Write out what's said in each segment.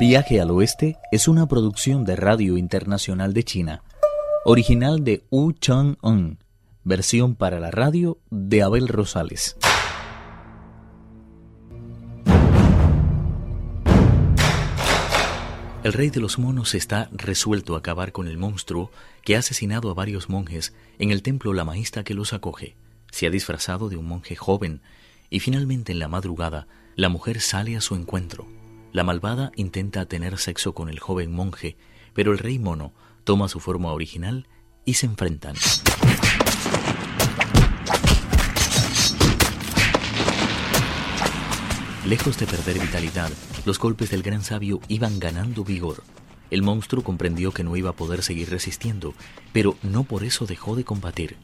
Viaje al Oeste es una producción de Radio Internacional de China, original de Wu Chang-un, versión para la radio de Abel Rosales. El rey de los monos está resuelto a acabar con el monstruo que ha asesinado a varios monjes en el templo la maísta que los acoge. Se ha disfrazado de un monje joven y finalmente en la madrugada la mujer sale a su encuentro. La malvada intenta tener sexo con el joven monje, pero el rey mono toma su forma original y se enfrentan. Lejos de perder vitalidad, los golpes del gran sabio iban ganando vigor. El monstruo comprendió que no iba a poder seguir resistiendo, pero no por eso dejó de combatir.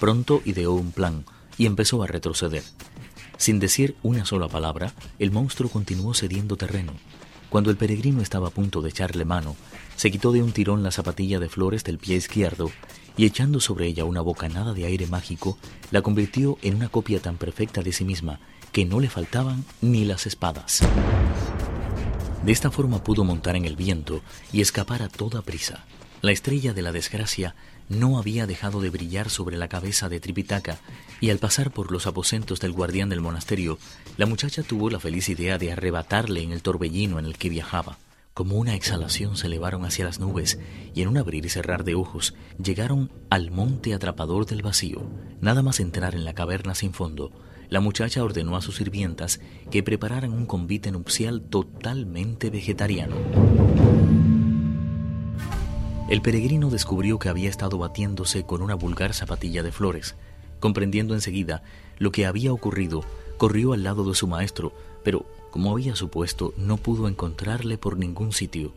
Pronto ideó un plan y empezó a retroceder. Sin decir una sola palabra, el monstruo continuó cediendo terreno. Cuando el peregrino estaba a punto de echarle mano, se quitó de un tirón la zapatilla de flores del pie izquierdo y echando sobre ella una bocanada de aire mágico, la convirtió en una copia tan perfecta de sí misma que no le faltaban ni las espadas. De esta forma pudo montar en el viento y escapar a toda prisa. La estrella de la desgracia no había dejado de brillar sobre la cabeza de Tripitaka, y al pasar por los aposentos del guardián del monasterio, la muchacha tuvo la feliz idea de arrebatarle en el torbellino en el que viajaba. Como una exhalación se elevaron hacia las nubes y en un abrir y cerrar de ojos llegaron al monte atrapador del vacío. Nada más entrar en la caverna sin fondo, la muchacha ordenó a sus sirvientas que prepararan un convite nupcial totalmente vegetariano. El peregrino descubrió que había estado batiéndose con una vulgar zapatilla de flores. Comprendiendo enseguida lo que había ocurrido, corrió al lado de su maestro, pero, como había supuesto, no pudo encontrarle por ningún sitio.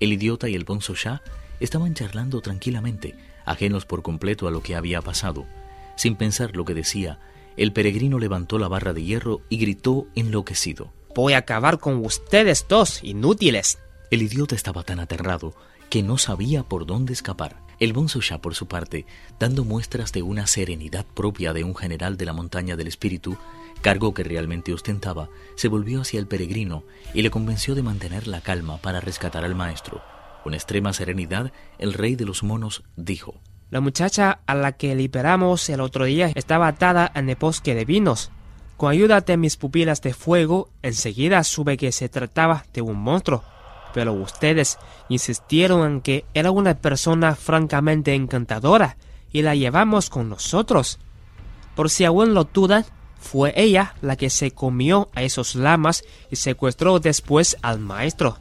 El idiota y el bonzo Shah estaban charlando tranquilamente, ajenos por completo a lo que había pasado. Sin pensar lo que decía, el peregrino levantó la barra de hierro y gritó enloquecido. Voy a acabar con ustedes dos, inútiles. El idiota estaba tan aterrado que no sabía por dónde escapar. El bonzo Shah, por su parte, dando muestras de una serenidad propia de un general de la montaña del espíritu, cargo que realmente ostentaba, se volvió hacia el peregrino y le convenció de mantener la calma para rescatar al maestro. Con extrema serenidad, el rey de los monos dijo la muchacha a la que liberamos el otro día estaba atada en el bosque de vinos. Con ayuda de mis pupilas de fuego, enseguida supe que se trataba de un monstruo. Pero ustedes insistieron en que era una persona francamente encantadora y la llevamos con nosotros. Por si aún lo dudan, fue ella la que se comió a esos lamas y secuestró después al maestro.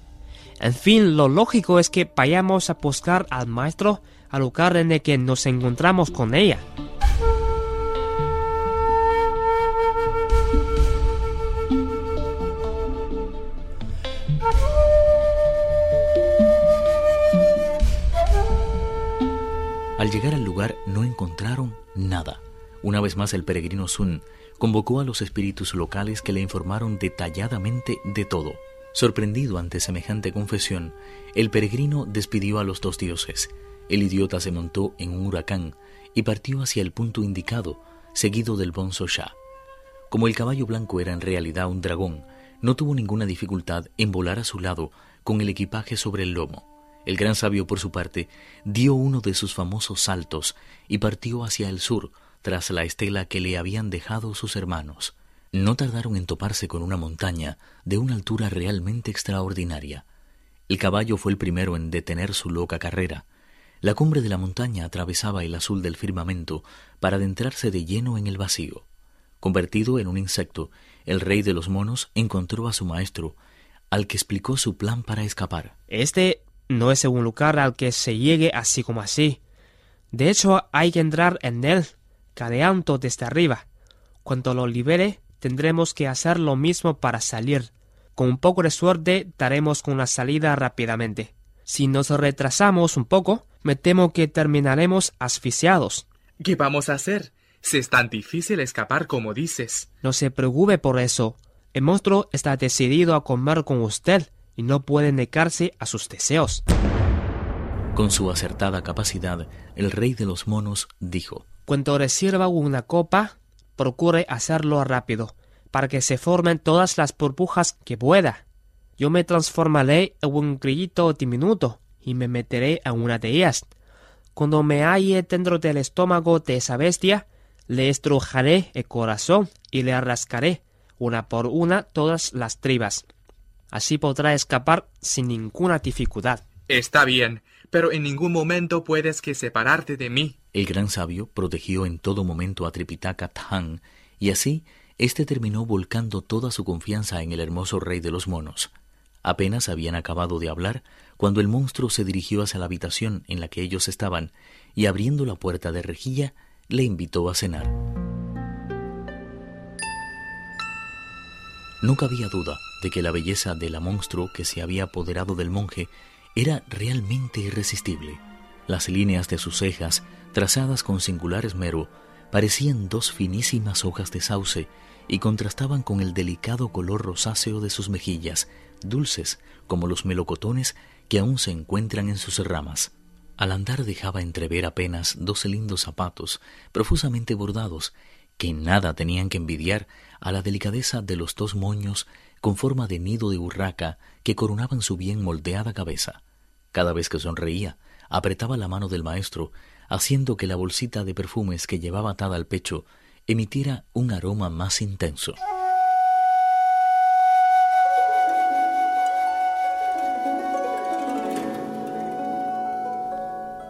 En fin, lo lógico es que vayamos a buscar al maestro al lugar en el que nos encontramos con ella. Al llegar al lugar no encontraron nada. Una vez más el peregrino Sun convocó a los espíritus locales que le informaron detalladamente de todo. Sorprendido ante semejante confesión, el peregrino despidió a los dos dioses el idiota se montó en un huracán y partió hacia el punto indicado, seguido del bonzo Shah. Como el caballo blanco era en realidad un dragón, no tuvo ninguna dificultad en volar a su lado con el equipaje sobre el lomo. El gran sabio, por su parte, dio uno de sus famosos saltos y partió hacia el sur, tras la estela que le habían dejado sus hermanos. No tardaron en toparse con una montaña de una altura realmente extraordinaria. El caballo fue el primero en detener su loca carrera, la cumbre de la montaña atravesaba el azul del firmamento para adentrarse de lleno en el vacío. Convertido en un insecto, el rey de los monos encontró a su maestro, al que explicó su plan para escapar. Este no es un lugar al que se llegue así como así. De hecho, hay que entrar en él, cadeando desde arriba. Cuando lo libere, tendremos que hacer lo mismo para salir. Con un poco de suerte, daremos con la salida rápidamente. Si nos retrasamos un poco, me temo que terminaremos asfixiados. ¿Qué vamos a hacer? Si es tan difícil escapar como dices. No se preocupe por eso. El monstruo está decidido a comer con usted y no puede negarse a sus deseos. Con su acertada capacidad, el rey de los monos dijo Cuando reciba una copa, procure hacerlo rápido, para que se formen todas las burbujas que pueda. yo me transformaré en un grillito diminuto y me meteré en una de ellas. Cuando me halle dentro del estómago de esa bestia, le estrujaré el corazón y le rascaré una por una todas las tribas. Así podrá escapar sin ninguna dificultad. Está bien, pero en ningún momento puedes que separarte de mí. El gran sabio protegió en todo momento a Tripitaka Than, y así éste terminó volcando toda su confianza en el hermoso rey de los monos. Apenas habían acabado de hablar cuando el monstruo se dirigió hacia la habitación en la que ellos estaban y abriendo la puerta de rejilla le invitó a cenar. No cabía duda de que la belleza de la monstruo que se había apoderado del monje era realmente irresistible. Las líneas de sus cejas, trazadas con singular esmero, parecían dos finísimas hojas de sauce y contrastaban con el delicado color rosáceo de sus mejillas, dulces como los melocotones que aún se encuentran en sus ramas. Al andar dejaba entrever apenas dos lindos zapatos, profusamente bordados, que nada tenían que envidiar a la delicadeza de los dos moños con forma de nido de urraca que coronaban su bien moldeada cabeza. Cada vez que sonreía, apretaba la mano del maestro, haciendo que la bolsita de perfumes que llevaba atada al pecho emitiera un aroma más intenso.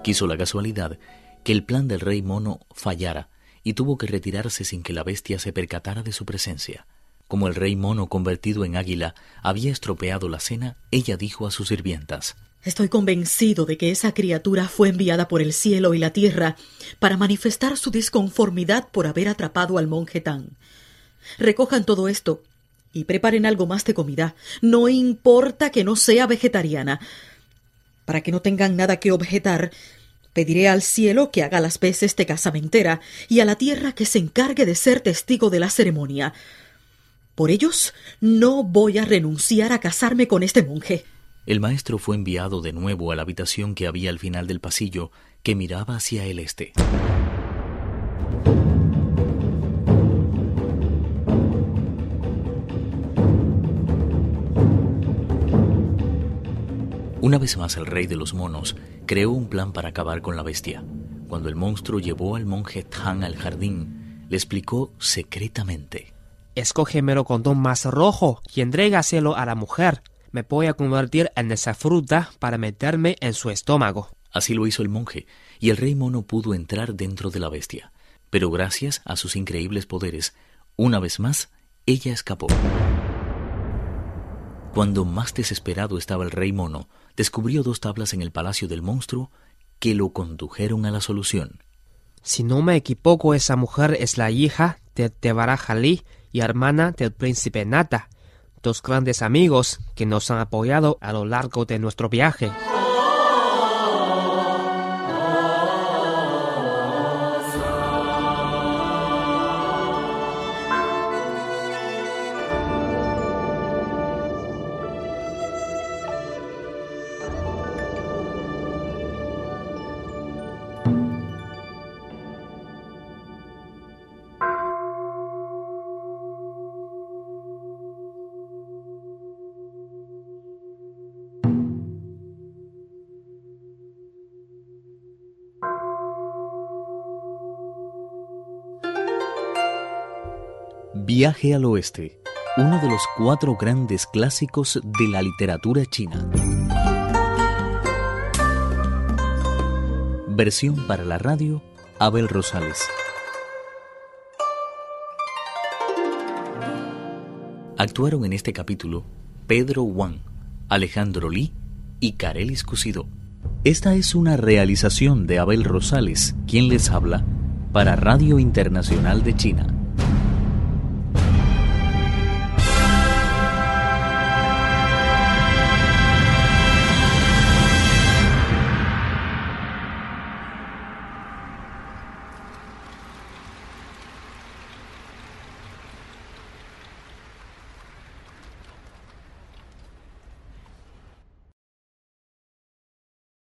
Quiso la casualidad que el plan del rey mono fallara y tuvo que retirarse sin que la bestia se percatara de su presencia. Como el rey mono convertido en águila había estropeado la cena, ella dijo a sus sirvientas Estoy convencido de que esa criatura fue enviada por el cielo y la tierra para manifestar su disconformidad por haber atrapado al monje Tan. Recojan todo esto y preparen algo más de comida. No importa que no sea vegetariana. Para que no tengan nada que objetar, pediré al cielo que haga las veces de casamentera y a la tierra que se encargue de ser testigo de la ceremonia. Por ellos, no voy a renunciar a casarme con este monje. El maestro fue enviado de nuevo a la habitación que había al final del pasillo, que miraba hacia el este. Una vez más el rey de los monos creó un plan para acabar con la bestia. Cuando el monstruo llevó al monje Tan al jardín, le explicó secretamente. Escógeme el condón más rojo y entrégaselo a la mujer me voy a convertir en esa fruta para meterme en su estómago. Así lo hizo el monje, y el rey mono pudo entrar dentro de la bestia. Pero gracias a sus increíbles poderes, una vez más, ella escapó. Cuando más desesperado estaba el rey mono, descubrió dos tablas en el palacio del monstruo que lo condujeron a la solución. Si no me equivoco, esa mujer es la hija de Tebarajalí y hermana del príncipe Nata dos grandes amigos que nos han apoyado a lo largo de nuestro viaje. Viaje al Oeste, uno de los cuatro grandes clásicos de la literatura china. Versión para la radio, Abel Rosales. Actuaron en este capítulo Pedro Wang, Alejandro Li y Carelis Cusido. Esta es una realización de Abel Rosales, quien les habla, para Radio Internacional de China.